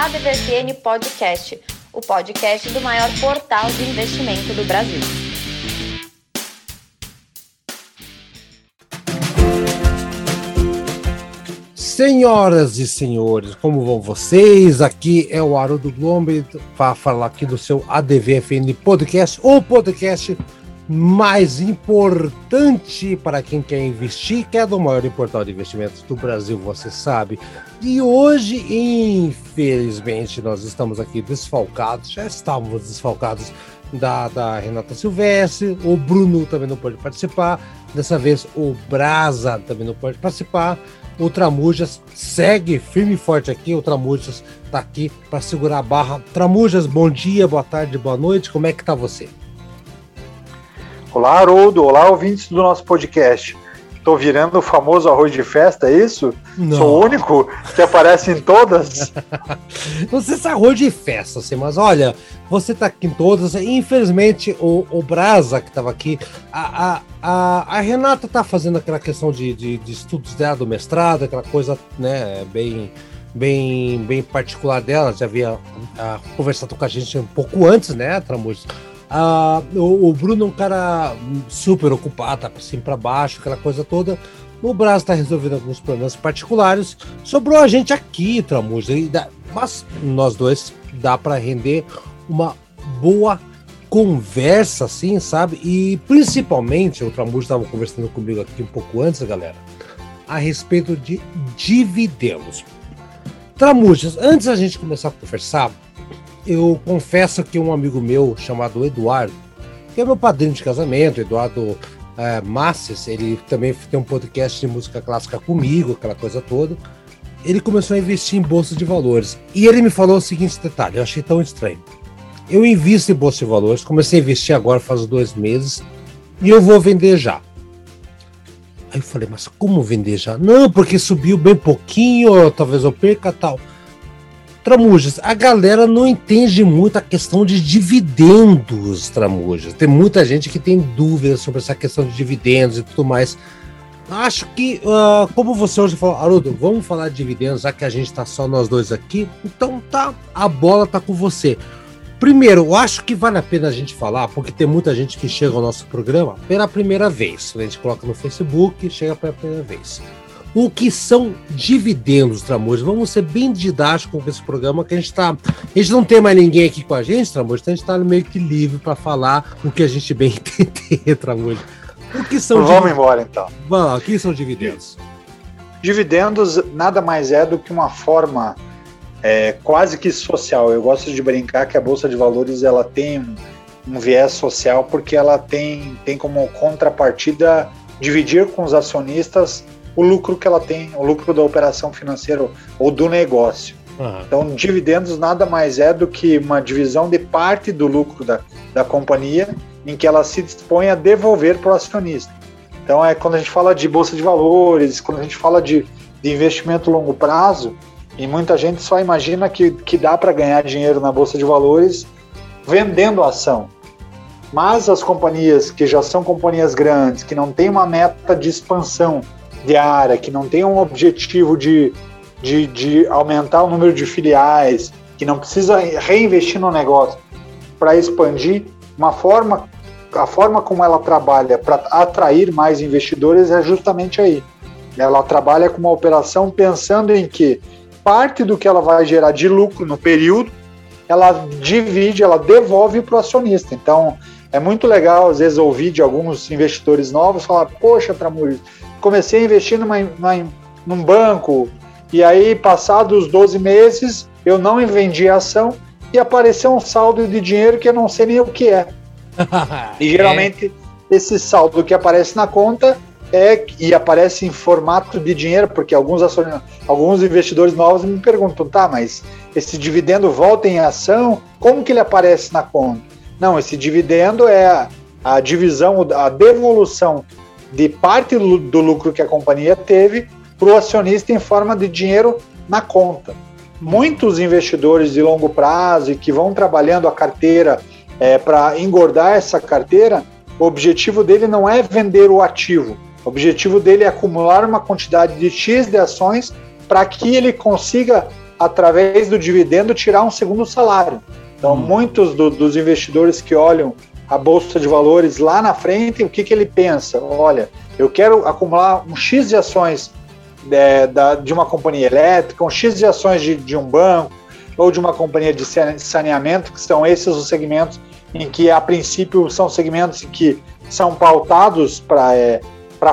ADVFN Podcast, o podcast do maior portal de investimento do Brasil. Senhoras e senhores, como vão vocês? Aqui é o Haroldo Glombe para falar aqui do seu ADVFN Podcast, o podcast mais importante para quem quer investir, que é do maior portal de investimentos do Brasil, você sabe. E hoje, infelizmente, nós estamos aqui desfalcados, já estávamos desfalcados da, da Renata Silvestre, o Bruno também não pode participar, dessa vez o Brasa também não pode participar. O Tramujas segue firme e forte aqui. O Tramujas tá aqui para segurar a barra. Tramujas, bom dia, boa tarde, boa noite. Como é que tá você? Olá, Haroldo. Olá, ouvintes do nosso podcast. Tô virando o famoso arroz de festa, é isso? Não. Sou o único que aparece em todas? Não sei se é arroz de festa, assim, mas olha, você tá aqui em todas. Infelizmente, o, o Brasa, que tava aqui, a, a, a, Renata tá fazendo aquela questão de, de, de, estudos dela, do mestrado, aquela coisa, né, bem, bem, bem particular dela. Já havia a, conversado com a gente um pouco antes, né, Tramujas? Ah, o, Bruno é um cara super ocupado, tá cima pra baixo, aquela coisa toda. O Brasil está resolvendo alguns problemas particulares. Sobrou a gente aqui, Tramuja. Mas nós dois dá para render uma boa conversa, assim, sabe? E principalmente, o Tramuja estava conversando comigo aqui um pouco antes, galera, a respeito de dividendos. Tramujas, antes a gente começar a conversar, eu confesso que um amigo meu chamado Eduardo, que é meu padrinho de casamento, Eduardo é, Masses, ele também tem um podcast de música clássica comigo, aquela coisa toda. Ele começou a investir em bolsa de valores. E ele me falou o seguinte detalhe, eu achei tão estranho. Eu invisto em bolsa de valores, comecei a investir agora faz dois meses, e eu vou vender já. Aí eu falei, mas como vender já? Não, porque subiu bem pouquinho, talvez eu perca tal. Tramujas, a galera não entende muito a questão de dividendos, Tramujas. Tem muita gente que tem dúvidas sobre essa questão de dividendos e tudo mais. Acho que, uh, como você hoje falou, Haroldo, vamos falar de dividendos, já que a gente está só nós dois aqui. Então tá, a bola tá com você. Primeiro, eu acho que vale a pena a gente falar, porque tem muita gente que chega ao nosso programa pela primeira vez. A gente coloca no Facebook, chega pela primeira vez o que são dividendos, Tramujas. Vamos ser bem didáticos com esse programa, que a gente tá. A gente não tem mais ninguém aqui com a gente, Tramujas, então a gente está meio que livre para falar o que a gente bem entender, Tramujas. O que são Vamos dividendos? embora então. Vamos lá, o que são dividendos? Dividendos nada mais é do que uma forma é, quase que social. Eu gosto de brincar que a Bolsa de Valores ela tem um, um viés social porque ela tem, tem como contrapartida dividir com os acionistas o lucro que ela tem, o lucro da operação financeira ou do negócio. Uhum. Então, dividendos nada mais é do que uma divisão de parte do lucro da, da companhia em que ela se dispõe a devolver para o acionista. Então, é quando a gente fala de bolsa de valores, quando a gente fala de, de investimento longo prazo, e muita gente só imagina que, que dá para ganhar dinheiro na bolsa de valores vendendo ação. Mas as companhias que já são companhias grandes, que não têm uma meta de expansão diária, que não tem um objetivo de, de, de aumentar o número de filiais, que não precisa reinvestir no negócio para expandir, uma forma, a forma como ela trabalha para atrair mais investidores é justamente aí. Ela trabalha com uma operação pensando em que parte do que ela vai gerar de lucro no período, ela divide, ela devolve para o acionista. Então, é muito legal, às vezes, ouvir de alguns investidores novos falar: Poxa, Tramuri, comecei a investir numa, numa, num banco, e aí, passados 12 meses, eu não vendi a ação e apareceu um saldo de dinheiro que eu não sei nem o que é. e geralmente é. esse saldo que aparece na conta é e aparece em formato de dinheiro, porque alguns, alguns investidores novos me perguntam, tá, mas esse dividendo volta em ação, como que ele aparece na conta? Não, esse dividendo é a, a divisão, a devolução de parte do lucro que a companhia teve para o acionista em forma de dinheiro na conta. Muitos investidores de longo prazo e que vão trabalhando a carteira é, para engordar essa carteira, o objetivo dele não é vender o ativo. O objetivo dele é acumular uma quantidade de X de ações para que ele consiga através do dividendo, tirar um segundo salário. Então, hum. muitos do, dos investidores que olham a bolsa de valores lá na frente, o que, que ele pensa? Olha, eu quero acumular um X de ações é, da, de uma companhia elétrica, um X de ações de, de um banco ou de uma companhia de saneamento, que são esses os segmentos em que, a princípio, são segmentos que são pautados para é,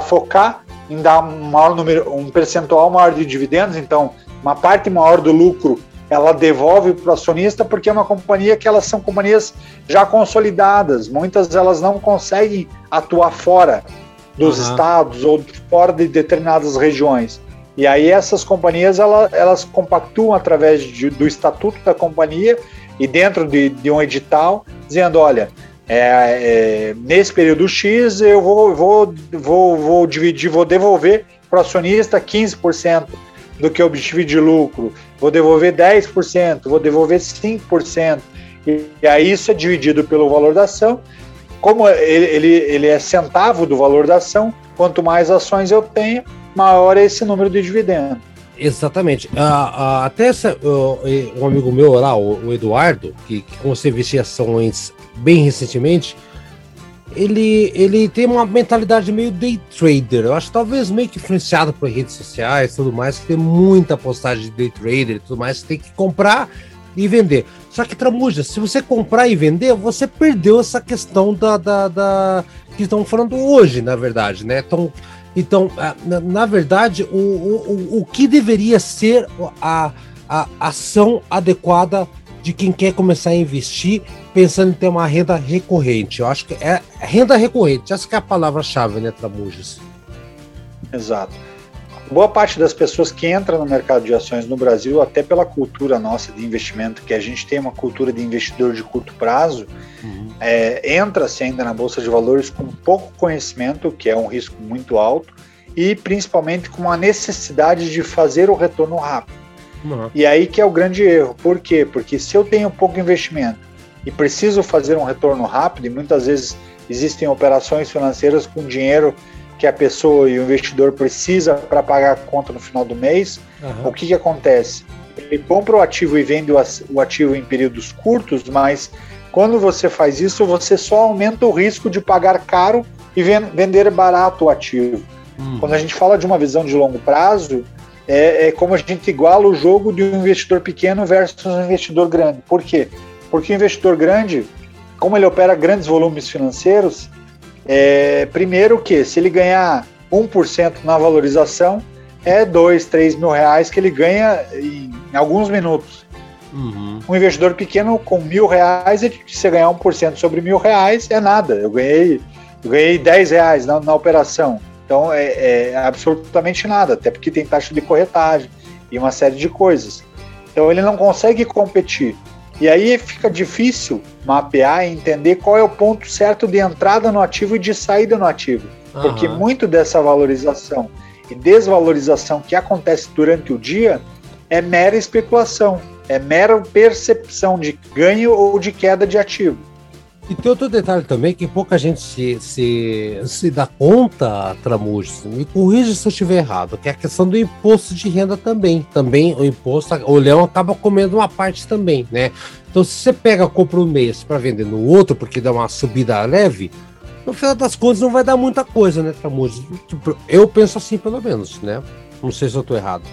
focar em dar um, maior número, um percentual maior de dividendos, então uma parte maior do lucro ela devolve para o acionista porque é uma companhia que elas são companhias já consolidadas, muitas elas não conseguem atuar fora dos uhum. estados ou fora de determinadas regiões. E aí essas companhias elas, elas compactuam através de, do estatuto da companhia e dentro de, de um edital, dizendo, olha, é, é, nesse período X eu vou, vou, vou, vou dividir, vou devolver para o acionista 15% do que eu obtive de lucro, vou devolver 10%, vou devolver 5%. E, e aí isso é dividido pelo valor da ação. Como ele, ele, ele é centavo do valor da ação, quanto mais ações eu tenho, maior é esse número de dividendo. Exatamente. Uh, uh, até essa, uh, um amigo meu lá, o, o Eduardo, que, que a investir ações bem recentemente, ele, ele tem uma mentalidade meio day trader. Eu acho talvez meio que influenciado por redes sociais e tudo mais, que tem muita postagem de day trader e tudo mais, tem que comprar e vender. Só que, Tramuja, se você comprar e vender, você perdeu essa questão da, da, da que estão falando hoje, na verdade, né? Então, então, na, na verdade, o, o, o que deveria ser a, a ação adequada de quem quer começar a investir pensando em ter uma renda recorrente. Eu acho que é renda recorrente, essa é a palavra-chave, né, Tramujas? Exato. Boa parte das pessoas que entram no mercado de ações no Brasil, até pela cultura nossa de investimento, que a gente tem uma cultura de investidor de curto prazo, uhum. é, entra-se ainda na Bolsa de Valores com pouco conhecimento, que é um risco muito alto, e principalmente com a necessidade de fazer o retorno rápido. Uhum. E aí que é o grande erro. Por quê? Porque se eu tenho pouco investimento e preciso fazer um retorno rápido, e muitas vezes existem operações financeiras com dinheiro que a pessoa e o investidor precisa para pagar a conta no final do mês, uhum. o que, que acontece? Ele compra o ativo e vende o ativo em períodos curtos, mas quando você faz isso, você só aumenta o risco de pagar caro e vender barato o ativo. Uhum. Quando a gente fala de uma visão de longo prazo, é, é, como a gente iguala o jogo de um investidor pequeno versus um investidor grande. Por quê? Porque o investidor grande, como ele opera grandes volumes financeiros, é, primeiro que se ele ganhar 1% na valorização, é 2, 3 mil reais que ele ganha em, alguns minutos. Uhum. Um investidor pequeno com mil reais, se você ganhar 1% sobre mil reais, é nada. Eu ganhei, eu ganhei 10 reais na, na operação. Então é, é, absolutamente nada, até porque tem taxa de corretagem e uma série de coisas. Então ele não consegue competir. E aí fica difícil mapear e entender qual é o ponto certo de entrada no ativo e de saída no ativo. Uhum. Porque muito dessa valorização e desvalorização que acontece durante o dia é mera especulação, é mera percepção de ganho ou de queda de ativo. E tem outro detalhe também que pouca gente se, se, se dá conta, Tramujas, me corrija se eu estiver errado, que é a questão do imposto de renda também. Também o imposto, o leão acaba comendo uma parte também, né? Então, se você pega, compra um mês para vender no outro, porque dá uma subida leve, no final das contas não vai dar muita coisa, né, Tramujas? Tipo, eu penso assim, pelo menos, né? Não sei se eu estou errado.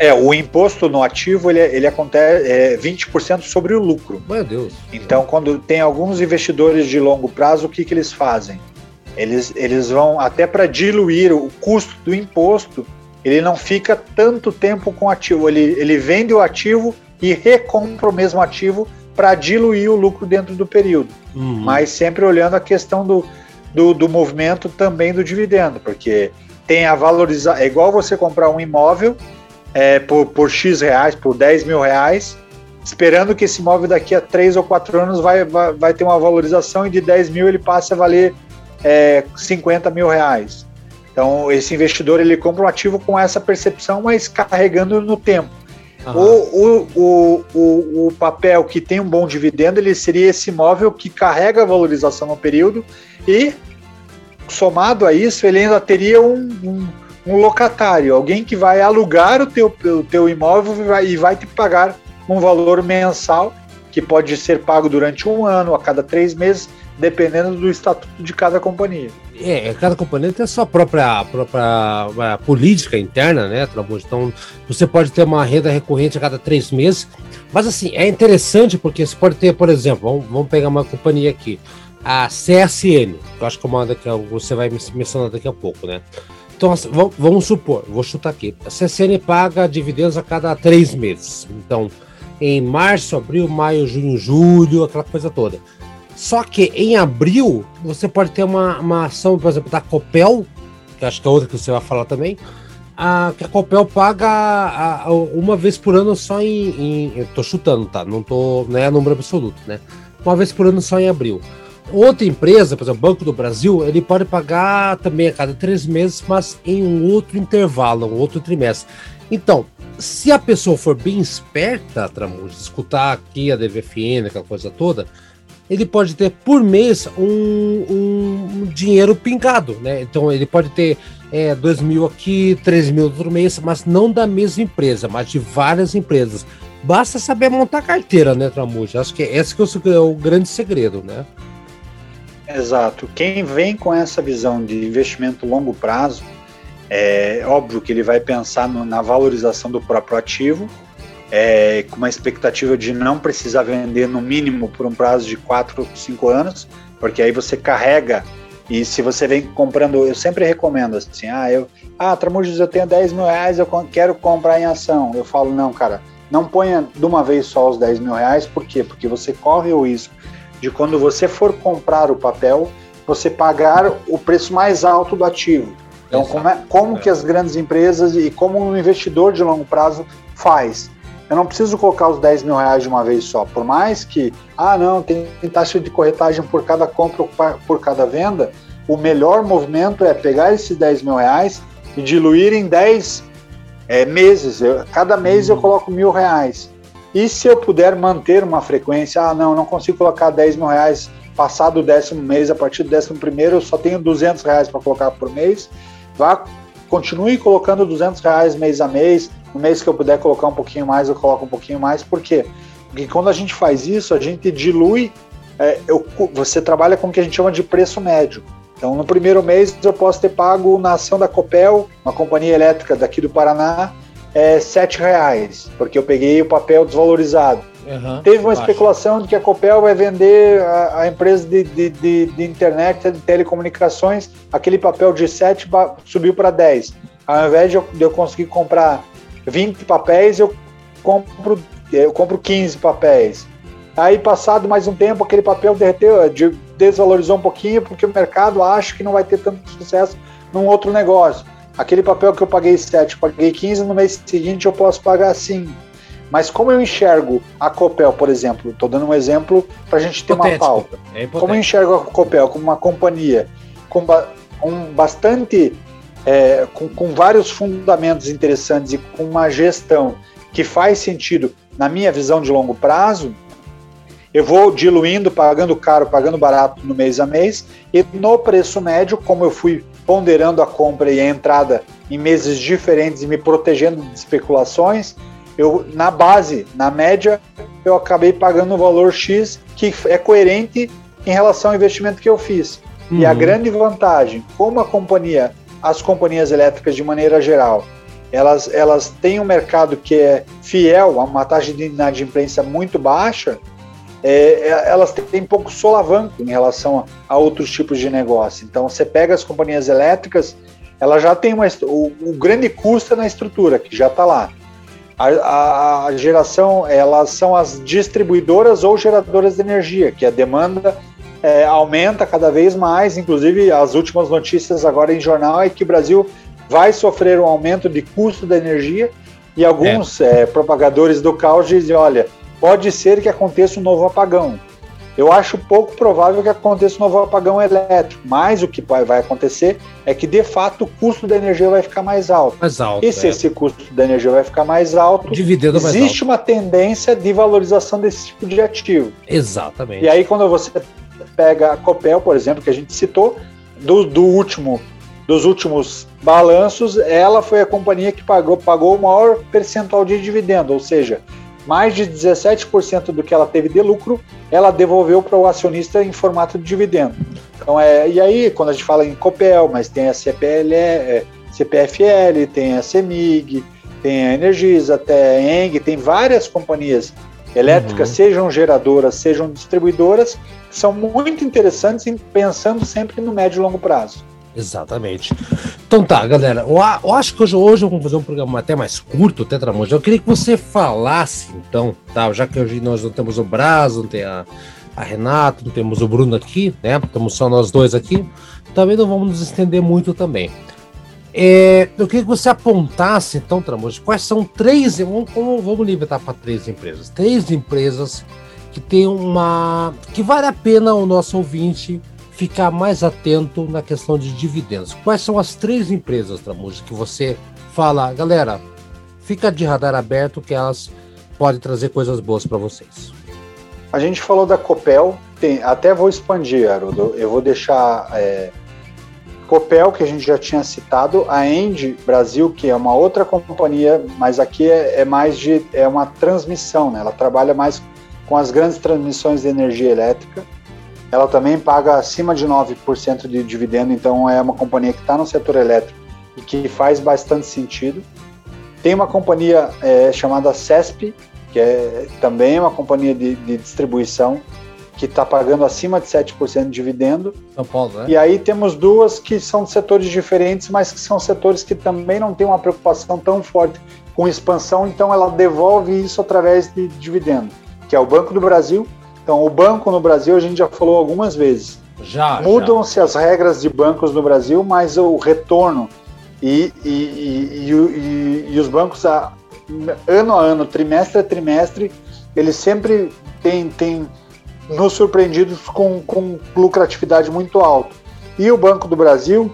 É, o imposto no ativo ele, ele acontece é 20% sobre o lucro. Meu Deus. Então, quando tem alguns investidores de longo prazo, o que, que eles fazem? Eles, eles vão até para diluir o custo do imposto, ele não fica tanto tempo com o ativo. Ele, ele vende o ativo e recompra o mesmo ativo para diluir o lucro dentro do período. Uhum. Mas sempre olhando a questão do, do, do movimento também do dividendo, porque tem a valorização. É igual você comprar um imóvel é, por, por X reais, por 10 mil reais, esperando que esse imóvel daqui a 3 ou 4 anos vai, vai, vai ter uma valorização e de 10 mil ele passe a valer é, 50 mil reais. Então, esse investidor ele compra um ativo com essa percepção, mas carregando no tempo. Uhum. O, o, o, o, papel que tem um bom dividendo, ele seria esse imóvel que carrega a valorização no período e, somado a isso, ele ainda teria um, um um locatário, alguém que vai alugar o teu, o teu imóvel e vai, e vai te pagar um valor mensal que pode ser pago durante um ano, a cada três meses, dependendo do estatuto de cada companhia. É, cada companhia tem a sua própria, própria política interna, né, Trabujo? Então, você pode ter uma renda recorrente a cada três meses, mas assim, é interessante porque você pode ter, por exemplo, vamos, vamos pegar uma companhia aqui, a CSN, que eu acho que é uma que você vai mencionar daqui a pouco, né? Então, assim, vamos, supor, vou chutar aqui, a CSN paga dividendos a cada três meses. Então, em março, abril, maio, junho, julho, aquela coisa toda. Só que em abril, você pode ter uma, uma ação, por exemplo, da Copel, que acho que é outra que você vai falar também, a, que a Copel paga a, a, uma vez por ano só em, em. Eu tô chutando, tá? Não, tô, não é número absoluto, né? Uma vez por ano só em abril. Outra empresa, por exemplo, Banco do Brasil, ele pode pagar também a cada três meses, mas em um outro intervalo, um outro trimestre. Então, se a pessoa for bem esperta, Tramujo, escutar aqui a DVFN, aquela coisa toda, ele pode ter por mês um, um, dinheiro pingado, né? Então ele pode ter é, 2 mil aqui, 3 mil outro mês, mas não da mesma empresa, mas de várias empresas. Basta saber montar carteira, né, Tramujo? Acho que esse que é o grande segredo, né? Exato. Quem vem com essa visão de investimento longo prazo, é óbvio que ele vai pensar no, na valorização do próprio ativo, é, com uma expectativa de não precisar vender no mínimo por um prazo de 4 ou 5 anos, porque aí você carrega e se você vem comprando, eu sempre recomendo assim, ah, eu, ah, Tramujas, eu tenho 10 mil reais, eu quero comprar em ação. Eu falo, não, cara, não ponha de uma vez só os 10 mil reais, por quê? Porque você corre o risco de quando você for comprar o papel, você pagar o preço mais alto do ativo. Então, como, é, como que as grandes empresas e como um investidor de longo prazo faz? Eu não preciso colocar os 10 mil reais de uma vez só. Por mais que, ah, não, tem taxa de corretagem por cada compra ou por cada venda, o melhor movimento é pegar esses 10 mil reais e diluir em 10 é, meses. Eu, cada mês eu coloco mil reais. E se eu puder manter uma frequência, ah, não, não consigo colocar 10 mil reais passado o décimo mês, a partir do décimo primeiro eu só tenho 200 reais para colocar por mês, vá, continue colocando 200 reais mês a mês, no mês que eu puder colocar um pouquinho mais, eu coloco um pouquinho mais. Por quê? Porque quando a gente faz isso, a gente dilui. É, eu, você trabalha com o que a gente chama de preço médio. Então, no primeiro mês, eu posso ter pago na ação da Copel, uma companhia elétrica daqui do Paraná, é, R$ reais, porque eu peguei o papel desvalorizado. Uhum, Teve uma baixo. especulação de que a Copel vai vender a, a empresa de, de, de, de, internet, de telecomunicações, aquele papel de 7 subiu para 10. Ao invés de eu, de eu conseguir comprar 20 papéis, eu compro, eu compro 15 papéis. Aí, passado mais um tempo, aquele papel derreteu, desvalorizou um pouquinho, porque o mercado acha que não vai ter tanto sucesso num outro negócio. Aquele papel que eu paguei 7, paguei 15, no mês seguinte eu posso pagar 5. Mas como eu enxergo a Copel, por exemplo, estou dando um exemplo para a gente ter uma pauta. É como eu enxergo a Copel como uma companhia com, ba um bastante é, com, com vários fundamentos interessantes e com uma gestão que faz sentido na minha visão de longo prazo, eu vou diluindo, pagando caro, pagando barato no mês a mês, e no preço médio, como eu fui ponderando a compra e a entrada em meses diferentes e me protegendo de especulações, eu na base, na média, eu acabei pagando um valor X que é coerente em relação ao investimento que eu fiz. Uhum. E a uhum. grande vantagem, como a companhia as companhias elétricas de maneira geral, elas, elas têm um mercado que é fiel a uma taxa de inadimplência muito baixa, é, é elas têm pouco solavanco em relação a, a, outros tipos de negócio. Então, você pega as companhias elétricas, ela já tem uma. O, o grande custo é na estrutura, que já está lá. A, a, a, geração, elas são as distribuidoras ou geradoras de energia, que a demanda é, aumenta cada vez mais. Inclusive, as últimas notícias agora em jornal é que o Brasil vai sofrer um aumento de custo da energia e alguns é. É, propagadores do caos dizem: olha, pode ser que aconteça um novo apagão. Eu acho pouco provável que aconteça um novo apagão elétrico, mas o que vai acontecer é que, de fato, o custo da energia vai ficar mais alto. Mais alto e se é. esse custo da energia vai ficar mais alto, Dividendo existe mais alto. uma tendência de valorização desse tipo de ativo. Exatamente. E aí, quando você pega a Copel, por exemplo, que a gente citou, do, do último, dos últimos balanços, ela foi a companhia que pagou, pagou o maior percentual de dividendo, ou seja, mais de 17% do que ela teve de lucro, ela devolveu para o acionista em formato de dividendo. Então, é, e aí, quando a gente fala em Copel, mas tem a CPL, é, CPFL, tem a CEMIG, tem a Energisa, até a ENG, tem várias companhias elétricas, uhum. sejam geradoras, sejam distribuidoras, que são muito interessantes em pensando sempre no médio e longo prazo. Exatamente. Então tá, galera. Eu, acho que hoje, hoje vamos fazer um programa até mais curto, Tetramonte. Eu queria que você falasse, então, tá? Já que hoje nós não temos o Braz, não tem a, a Renato, não temos o Bruno aqui, né? Estamos só nós dois aqui. Também não vamos nos estender muito também. É, eu queria que você apontasse, então, Tramonte, quais são três. Vamos, vamos limitar para três empresas. Três empresas que tem uma. que vale a pena o nosso ouvinte ficar mais atento na questão de dividendos. Quais são as três empresas, Tramujas, que você fala, galera, fica de radar aberto que elas podem trazer coisas boas para vocês? A gente falou da Copel, tem, até vou expandir, Haroldo. Eu vou deixar é, Copel, que a gente já tinha citado, a End Brasil, que é uma outra companhia, mas aqui é, é mais de é uma transmissão, né? Ela trabalha mais com as grandes transmissões de energia elétrica ela também paga acima de 9% de dividendo, então é uma companhia que está no setor elétrico e que faz bastante sentido. Tem uma companhia é, chamada CESP, que é também uma companhia de, de distribuição, que está pagando acima de 7% de dividendo. São Paulo, né? E aí temos duas que são de setores diferentes, mas que são setores que também não têm uma preocupação tão forte com expansão, então ela devolve isso através de dividendo, que é o Banco do Brasil então, o banco no Brasil, a gente já falou algumas vezes. Já. Mudam-se as regras de bancos no Brasil, mas o retorno e, e, e, e, os bancos, a, ano a ano, trimestre a trimestre, eles sempre têm, têm nos surpreendidos com, com lucratividade muito alta. E o Banco do Brasil,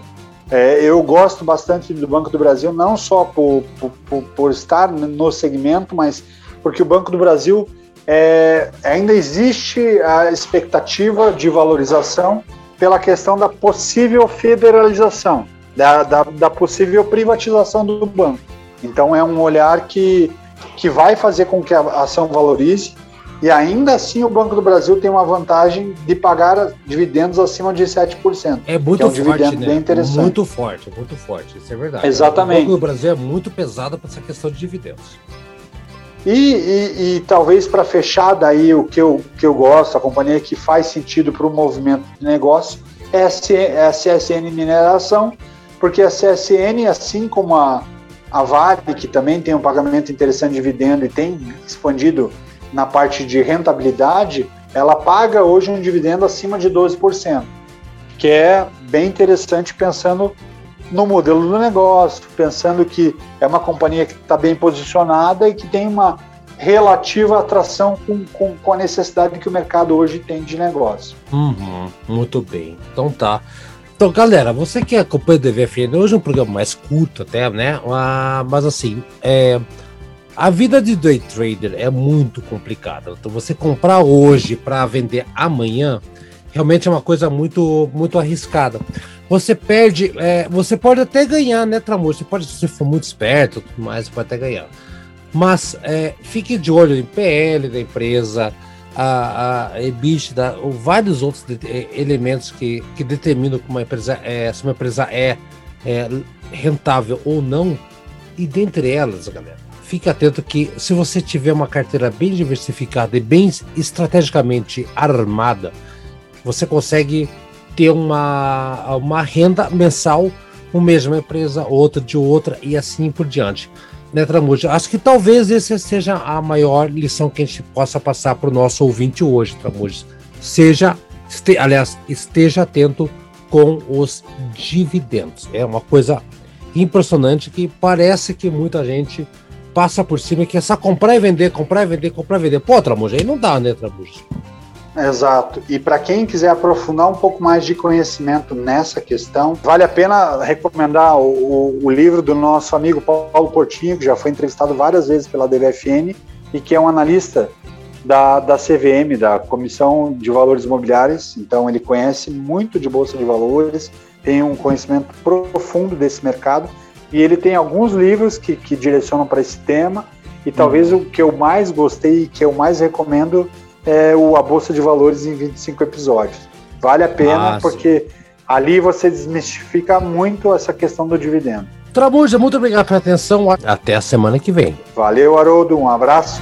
é, eu gosto bastante do Banco do Brasil, não só por, por, por estar no segmento, mas porque o Banco do Brasil é, ainda existe a expectativa de valorização pela questão da possível federalização, da, da, da, possível privatização do banco. Então é um olhar que, que vai fazer com que a ação valorize e ainda assim o Banco do Brasil tem uma vantagem de pagar dividendos acima de 7%. É muito é um forte, né? Bem interessante. Muito forte, muito forte, isso é verdade. Exatamente. O Banco do Brasil é muito pesado para essa questão de dividendos. E, e, e talvez para fechar daí o que eu, que eu gosto, a companhia que faz sentido para o movimento de negócio é a, C, é CSN Mineração, porque a CSN, assim como a, a Vale, que também tem um pagamento interessante de dividendo e tem expandido na parte de rentabilidade, ela paga hoje um dividendo acima de 12%, que é bem interessante pensando no modelo do negócio, pensando que é uma companhia que está bem posicionada e que tem uma relativa atração com, com, com, a necessidade que o mercado hoje tem de negócio. Uhum, muito bem. Então tá. Então, galera, você que acompanha o DVFN, hoje é um programa mais curto até, né? Ah, mas assim, é, a vida de day trader é muito complicada. Então, você comprar hoje para vender amanhã, realmente é uma coisa muito, muito arriscada você perde. É, você pode até ganhar, né, Tramor? Você pode, se você for muito esperto tudo mais, você pode até ganhar. Mas é, fique de olho em PL da empresa, a, a EBITDA, ou vários outros de, é, elementos que, que determinam como uma empresa é, se uma empresa é, é rentável ou não. E dentre elas, galera, fique atento que se você tiver uma carteira bem diversificada e bem estrategicamente armada, você consegue ter uma, uma renda mensal, uma mesma empresa, outra de outra e assim por diante. Né, Tramuja? Acho que talvez essa seja a maior lição que a gente possa passar para o nosso ouvinte hoje, Tramuja. Seja, este, aliás, esteja atento com os dividendos. É uma coisa impressionante que parece que muita gente passa por cima que é só comprar e vender, comprar e vender, comprar e vender. Pô, Tramuja, aí não dá, né, Tramuja? Exato. E para quem quiser aprofundar um pouco mais de conhecimento nessa questão, vale a pena recomendar o, o, livro do nosso amigo Paulo Portinho, que já foi entrevistado várias vezes pela DVFN e que é um analista da, da CVM, da Comissão de Valores Imobiliários. Então, ele conhece muito de Bolsa de Valores, tem um conhecimento profundo desse mercado e ele tem alguns livros que, que direcionam para esse tema. E talvez uhum. o que eu mais gostei e que eu mais recomendo é o A Bolsa de Valores em 25 episódios. Vale a pena ah, porque sim. ali você desmistifica muito essa questão do dividendo. Trabuja, muito obrigado pela atenção. Até a semana que vem. Valeu, Haroldo. Um abraço.